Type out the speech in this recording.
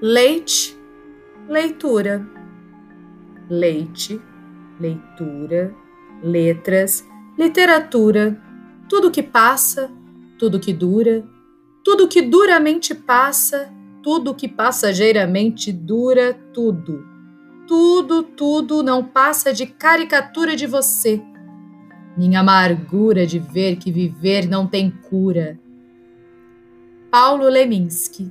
leite, leitura, leite, leitura, letras, literatura, tudo que passa, tudo que dura, tudo que duramente passa, tudo que passageiramente dura, tudo. Tudo, tudo não passa de caricatura de você. Minha amargura de ver que viver não tem cura. Paulo Leminski